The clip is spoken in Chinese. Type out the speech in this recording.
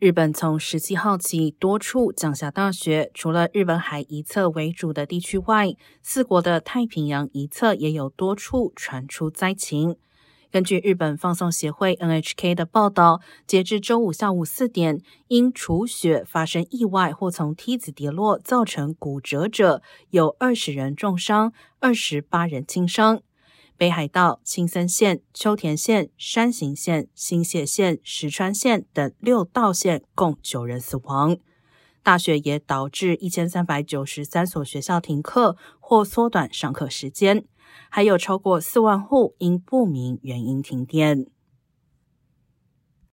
日本从十七号起多处降下大雪，除了日本海一侧为主的地区外，四国的太平洋一侧也有多处传出灾情。根据日本放送协会 NHK 的报道，截至周五下午四点，因除雪发生意外或从梯子跌落造成骨折者有二十人重伤，二十八人轻伤。北海道、青森县、秋田县、山形县、新泻县、石川县等六道县共九人死亡。大雪也导致一千三百九十三所学校停课或缩短上课时间，还有超过四万户因不明原因停电。